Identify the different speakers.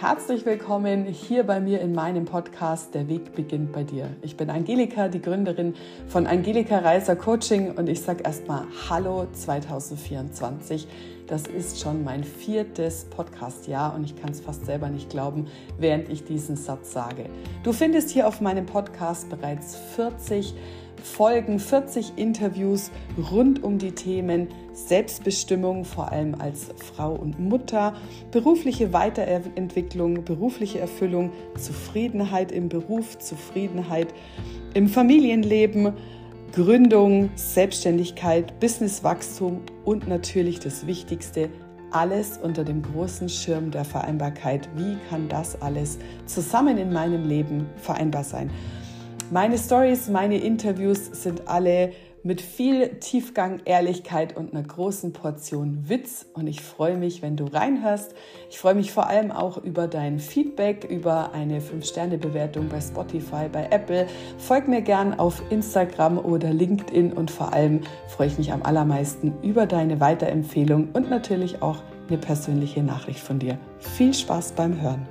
Speaker 1: herzlich willkommen hier bei mir in meinem Podcast Der Weg beginnt bei dir. Ich bin Angelika, die Gründerin von Angelika Reiser Coaching und ich sage erstmal Hallo 2024. Das ist schon mein viertes Podcast-Jahr und ich kann es fast selber nicht glauben, während ich diesen Satz sage. Du findest hier auf meinem Podcast bereits 40 Folgen, 40 Interviews rund um die Themen Selbstbestimmung, vor allem als Frau und Mutter, berufliche Weiterentwicklung, berufliche Erfüllung, Zufriedenheit im Beruf, Zufriedenheit im Familienleben, Gründung, Selbstständigkeit, Businesswachstum und natürlich das Wichtigste, alles unter dem großen Schirm der Vereinbarkeit. Wie kann das alles zusammen in meinem Leben vereinbar sein? Meine Stories, meine Interviews sind alle mit viel Tiefgang, Ehrlichkeit und einer großen Portion Witz. Und ich freue mich, wenn du reinhörst. Ich freue mich vor allem auch über dein Feedback, über eine 5-Sterne-Bewertung bei Spotify, bei Apple. Folg mir gern auf Instagram oder LinkedIn und vor allem freue ich mich am allermeisten über deine Weiterempfehlung und natürlich auch eine persönliche Nachricht von dir. Viel Spaß beim Hören.